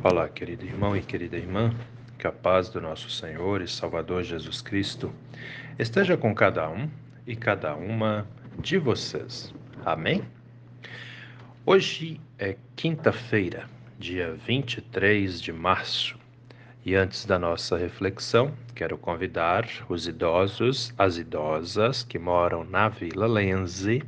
Olá, querido irmão e querida irmã, que a paz do nosso Senhor e Salvador Jesus Cristo esteja com cada um e cada uma de vocês. Amém? Hoje é quinta-feira, dia 23 de março, e antes da nossa reflexão, quero convidar os idosos, as idosas que moram na Vila Lenze,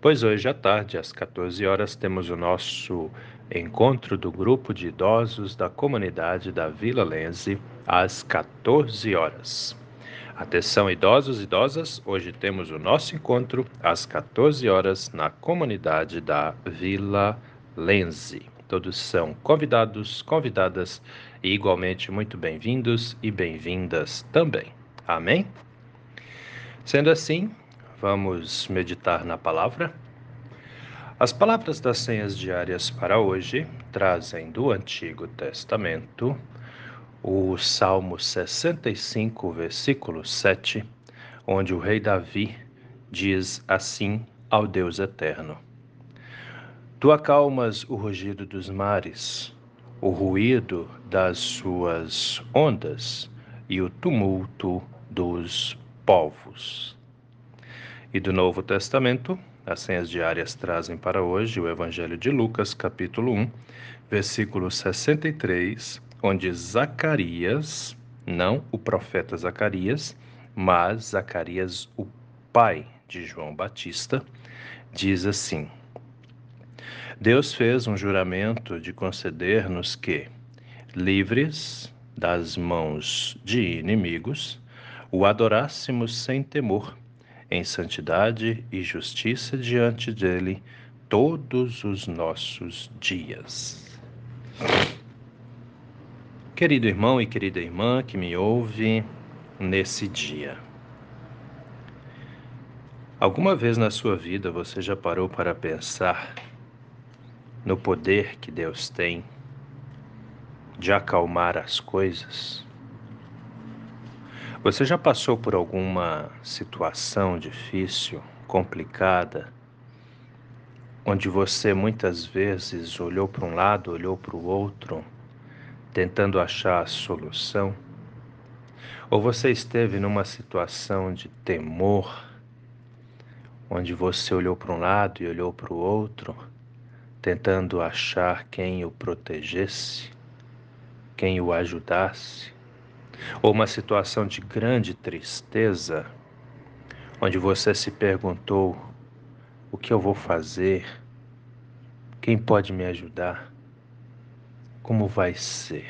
pois hoje à tarde, às 14 horas, temos o nosso encontro do grupo de idosos da comunidade da Vila Lenze, às 14 horas. Atenção, idosos e idosas, hoje temos o nosso encontro às 14 horas na comunidade da Vila Lenze. Todos são convidados, convidadas e igualmente muito bem-vindos e bem-vindas também. Amém? Sendo assim, vamos meditar na palavra. As palavras das senhas diárias para hoje trazem do Antigo Testamento o Salmo 65, versículo 7, onde o rei Davi diz assim ao Deus eterno: Tu acalmas o rugido dos mares, o ruído das suas ondas e o tumulto dos povos. E do Novo Testamento, as senhas diárias trazem para hoje o Evangelho de Lucas, capítulo 1, versículo 63 onde Zacarias, não o profeta Zacarias, mas Zacarias, o pai de João Batista, diz assim: Deus fez um juramento de conceder-nos que, livres das mãos de inimigos, o adorássemos sem temor, em santidade e justiça diante dele todos os nossos dias. Querido irmão e querida irmã que me ouve nesse dia. Alguma vez na sua vida você já parou para pensar no poder que Deus tem de acalmar as coisas? Você já passou por alguma situação difícil, complicada, onde você muitas vezes olhou para um lado, olhou para o outro, tentando achar a solução? Ou você esteve numa situação de temor, onde você olhou para um lado e olhou para o outro, tentando achar quem o protegesse, quem o ajudasse? Ou uma situação de grande tristeza, onde você se perguntou: o que eu vou fazer? Quem pode me ajudar? como vai ser.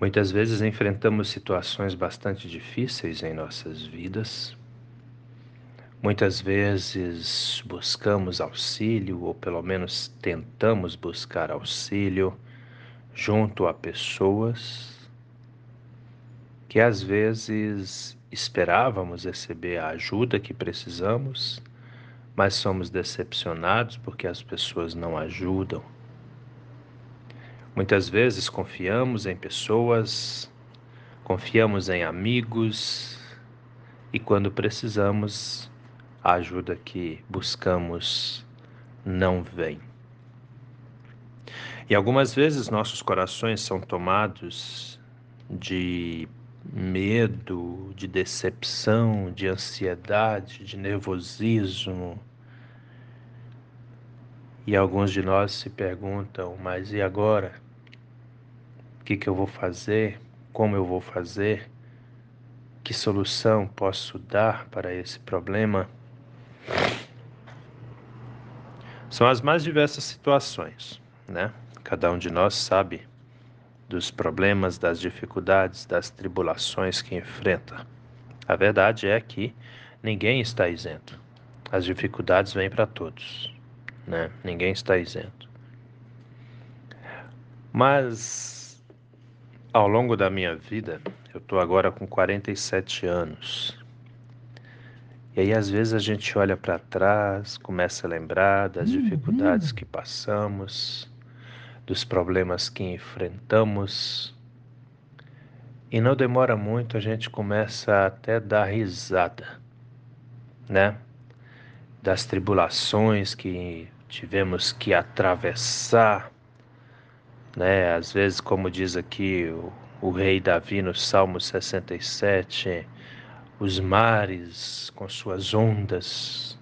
Muitas vezes enfrentamos situações bastante difíceis em nossas vidas. Muitas vezes buscamos auxílio, ou pelo menos tentamos buscar auxílio, junto a pessoas que às vezes esperávamos receber a ajuda que precisamos mas somos decepcionados porque as pessoas não ajudam. Muitas vezes confiamos em pessoas, confiamos em amigos e quando precisamos, a ajuda que buscamos não vem. E algumas vezes nossos corações são tomados de medo, de decepção, de ansiedade, de nervosismo. E alguns de nós se perguntam: mas e agora? O que, que eu vou fazer? Como eu vou fazer? Que solução posso dar para esse problema? São as mais diversas situações, né? Cada um de nós sabe dos problemas, das dificuldades, das tribulações que enfrenta. A verdade é que ninguém está isento. As dificuldades vêm para todos, né? Ninguém está isento. Mas ao longo da minha vida, eu estou agora com 47 anos. E aí às vezes a gente olha para trás, começa a lembrar das uhum. dificuldades que passamos, dos problemas que enfrentamos. E não demora muito, a gente começa até a dar risada, né? Das tribulações que tivemos que atravessar, né? Às vezes, como diz aqui o, o rei Davi no Salmo 67, os mares com suas ondas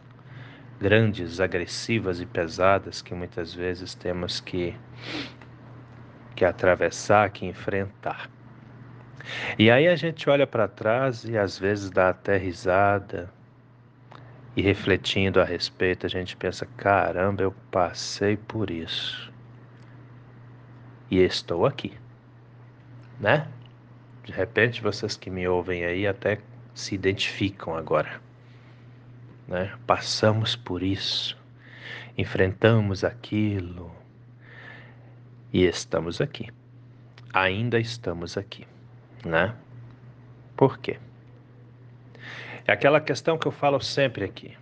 grandes, agressivas e pesadas que muitas vezes temos que que atravessar, que enfrentar. E aí a gente olha para trás e às vezes dá até risada, e refletindo a respeito, a gente pensa: caramba, eu passei por isso. E estou aqui. Né? De repente, vocês que me ouvem aí até se identificam agora. Né? Passamos por isso, enfrentamos aquilo e estamos aqui. Ainda estamos aqui, né? Por quê? É aquela questão que eu falo sempre aqui.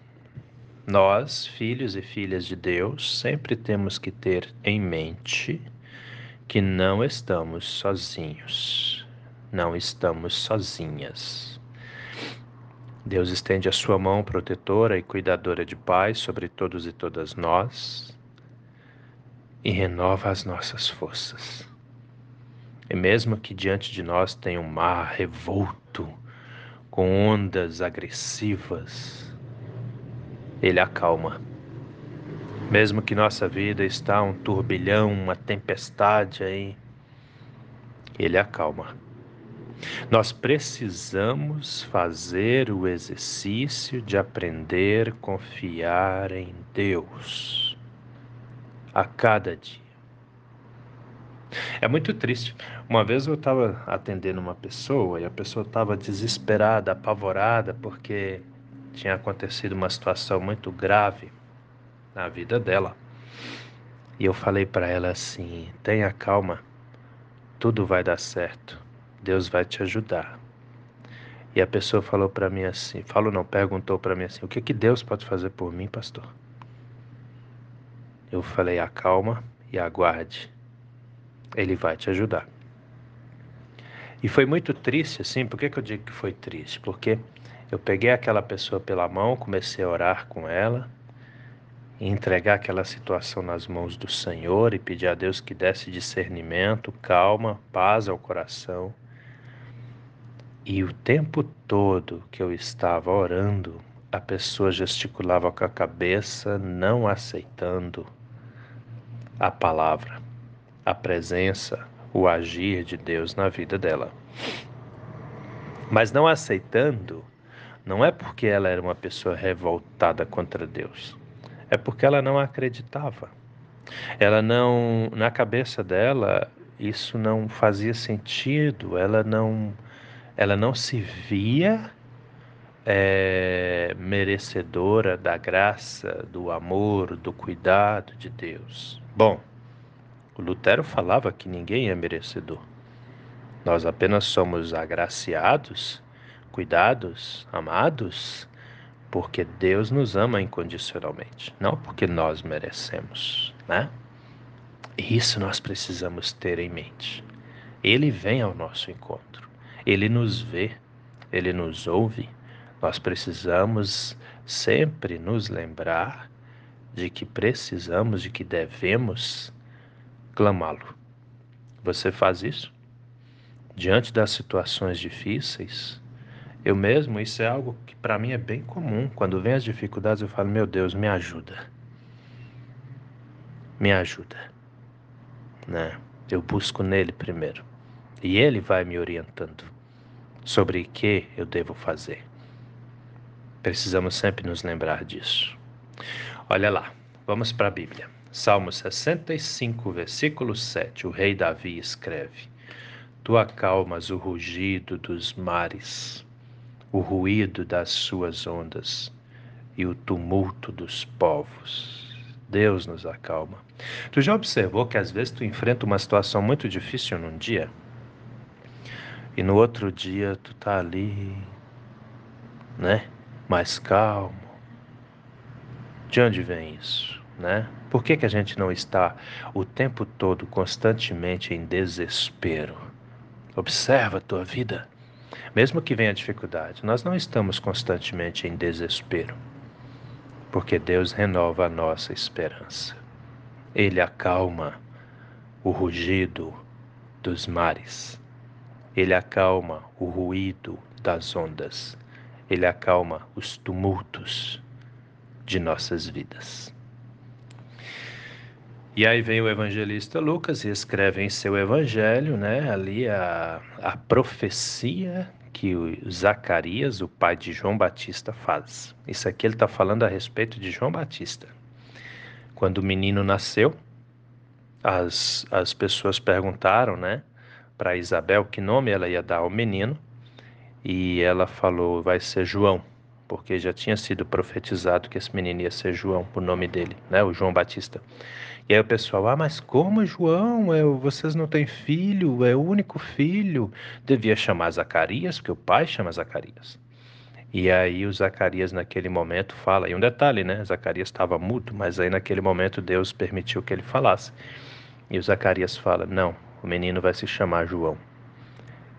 Nós, filhos e filhas de Deus, sempre temos que ter em mente que não estamos sozinhos, não estamos sozinhas. Deus estende a sua mão protetora e cuidadora de paz sobre todos e todas nós e renova as nossas forças. E mesmo que diante de nós tenha um mar revolto, com ondas agressivas, ele acalma. Mesmo que nossa vida está um turbilhão, uma tempestade aí, ele acalma. Nós precisamos fazer o exercício de aprender a confiar em Deus a cada dia. É muito triste. Uma vez eu estava atendendo uma pessoa e a pessoa estava desesperada, apavorada, porque tinha acontecido uma situação muito grave na vida dela. E eu falei para ela assim: tenha calma, tudo vai dar certo, Deus vai te ajudar. E a pessoa falou para mim assim: falou não, perguntou para mim assim: o que, que Deus pode fazer por mim, pastor? Eu falei: acalma e aguarde ele vai te ajudar. E foi muito triste, assim, por que, que eu digo que foi triste? Porque eu peguei aquela pessoa pela mão, comecei a orar com ela, e entregar aquela situação nas mãos do Senhor e pedir a Deus que desse discernimento, calma, paz ao coração. E o tempo todo que eu estava orando, a pessoa gesticulava com a cabeça, não aceitando a palavra a presença, o agir de Deus na vida dela. Mas não aceitando, não é porque ela era uma pessoa revoltada contra Deus, é porque ela não acreditava. Ela não, na cabeça dela, isso não fazia sentido, ela não, ela não se via é, merecedora da graça, do amor, do cuidado de Deus. Bom, o Lutero falava que ninguém é merecedor. Nós apenas somos agraciados, cuidados, amados, porque Deus nos ama incondicionalmente, não porque nós merecemos, né? Isso nós precisamos ter em mente. Ele vem ao nosso encontro, ele nos vê, ele nos ouve. Nós precisamos sempre nos lembrar de que precisamos, de que devemos clamá-lo. Você faz isso? Diante das situações difíceis, eu mesmo, isso é algo que para mim é bem comum. Quando vem as dificuldades, eu falo: Meu Deus, me ajuda. Me ajuda. Né? Eu busco nele primeiro. E ele vai me orientando sobre o que eu devo fazer. Precisamos sempre nos lembrar disso. Olha lá, vamos para a Bíblia. Salmo 65, versículo 7, o rei Davi escreve: Tu acalmas o rugido dos mares, o ruído das suas ondas e o tumulto dos povos. Deus nos acalma. Tu já observou que às vezes tu enfrenta uma situação muito difícil num dia e no outro dia tu tá ali, né? Mais calmo. De onde vem isso, né? Por que, que a gente não está o tempo todo, constantemente em desespero? Observa a tua vida. Mesmo que venha dificuldade, nós não estamos constantemente em desespero. porque Deus renova a nossa esperança. Ele acalma o rugido dos mares, ele acalma o ruído das ondas, ele acalma os tumultos de nossas vidas. E aí vem o evangelista Lucas e escreve em seu evangelho, né, ali a, a profecia que o Zacarias, o pai de João Batista, faz. Isso aqui ele está falando a respeito de João Batista. Quando o menino nasceu, as, as pessoas perguntaram, né, para Isabel que nome ela ia dar ao menino, e ela falou: vai ser João, porque já tinha sido profetizado que esse menino ia ser João, o nome dele, né, o João Batista. E aí o pessoal, ah, mas como João? É, vocês não têm filho, é o único filho. Devia chamar Zacarias, porque o pai chama Zacarias. E aí o Zacarias naquele momento fala, e um detalhe, né? Zacarias estava mudo, mas aí naquele momento Deus permitiu que ele falasse. E o Zacarias fala: Não, o menino vai se chamar João.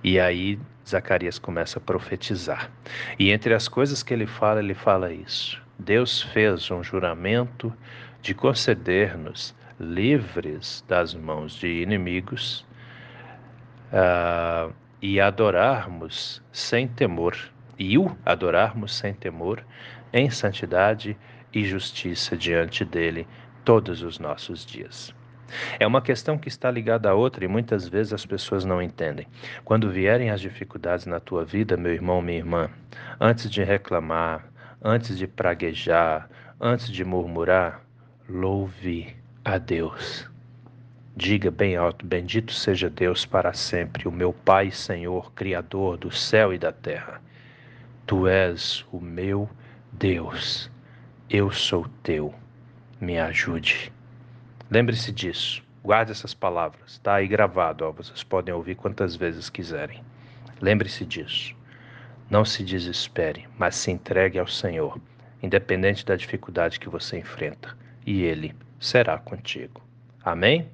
E aí Zacarias começa a profetizar. E entre as coisas que ele fala, ele fala isso: Deus fez um juramento de conceder-nos livres das mãos de inimigos uh, e adorarmos sem temor, e o adorarmos sem temor em santidade e justiça diante dele todos os nossos dias. É uma questão que está ligada à outra e muitas vezes as pessoas não entendem. Quando vierem as dificuldades na tua vida, meu irmão, minha irmã, antes de reclamar, antes de praguejar, antes de murmurar, louve a Deus. Diga bem alto: Bendito seja Deus para sempre, o meu Pai, Senhor, Criador do céu e da terra. Tu és o meu Deus, eu sou teu, me ajude. Lembre-se disso. Guarde essas palavras. Está aí gravado. Ó, vocês podem ouvir quantas vezes quiserem. Lembre-se disso. Não se desespere, mas se entregue ao Senhor, independente da dificuldade que você enfrenta, e Ele será contigo. Amém?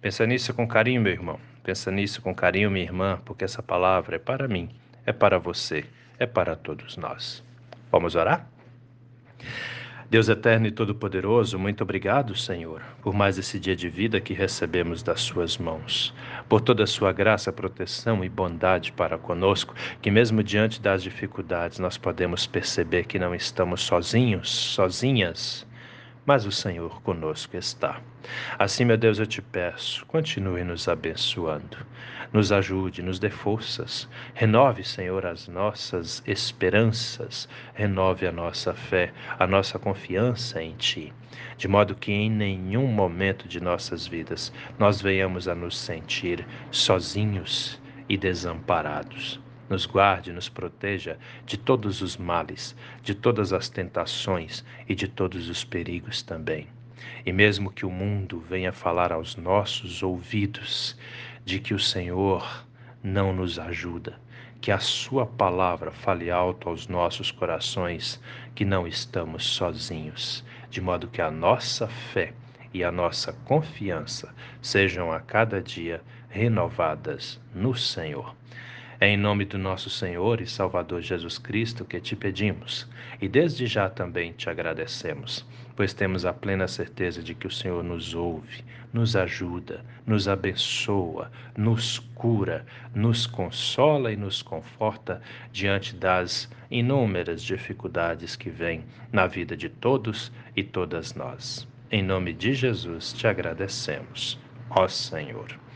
Pensa nisso com carinho, meu irmão. Pensa nisso com carinho, minha irmã, porque essa palavra é para mim, é para você, é para todos nós. Vamos orar? Deus eterno e todo-poderoso, muito obrigado, Senhor, por mais esse dia de vida que recebemos das Suas mãos, por toda a Sua graça, proteção e bondade para conosco, que mesmo diante das dificuldades nós podemos perceber que não estamos sozinhos, sozinhas mas o Senhor conosco está. Assim, meu Deus, eu te peço, continue nos abençoando, nos ajude, nos dê forças, renove, Senhor, as nossas esperanças, renove a nossa fé, a nossa confiança em Ti, de modo que em nenhum momento de nossas vidas nós venhamos a nos sentir sozinhos e desamparados nos guarde, nos proteja de todos os males, de todas as tentações e de todos os perigos também. E mesmo que o mundo venha falar aos nossos ouvidos de que o Senhor não nos ajuda, que a Sua palavra fale alto aos nossos corações, que não estamos sozinhos, de modo que a nossa fé e a nossa confiança sejam a cada dia renovadas no Senhor. É em nome do nosso Senhor e Salvador Jesus Cristo que te pedimos, e desde já também te agradecemos, pois temos a plena certeza de que o Senhor nos ouve, nos ajuda, nos abençoa, nos cura, nos consola e nos conforta diante das inúmeras dificuldades que vêm na vida de todos e todas nós. Em nome de Jesus te agradecemos, ó Senhor.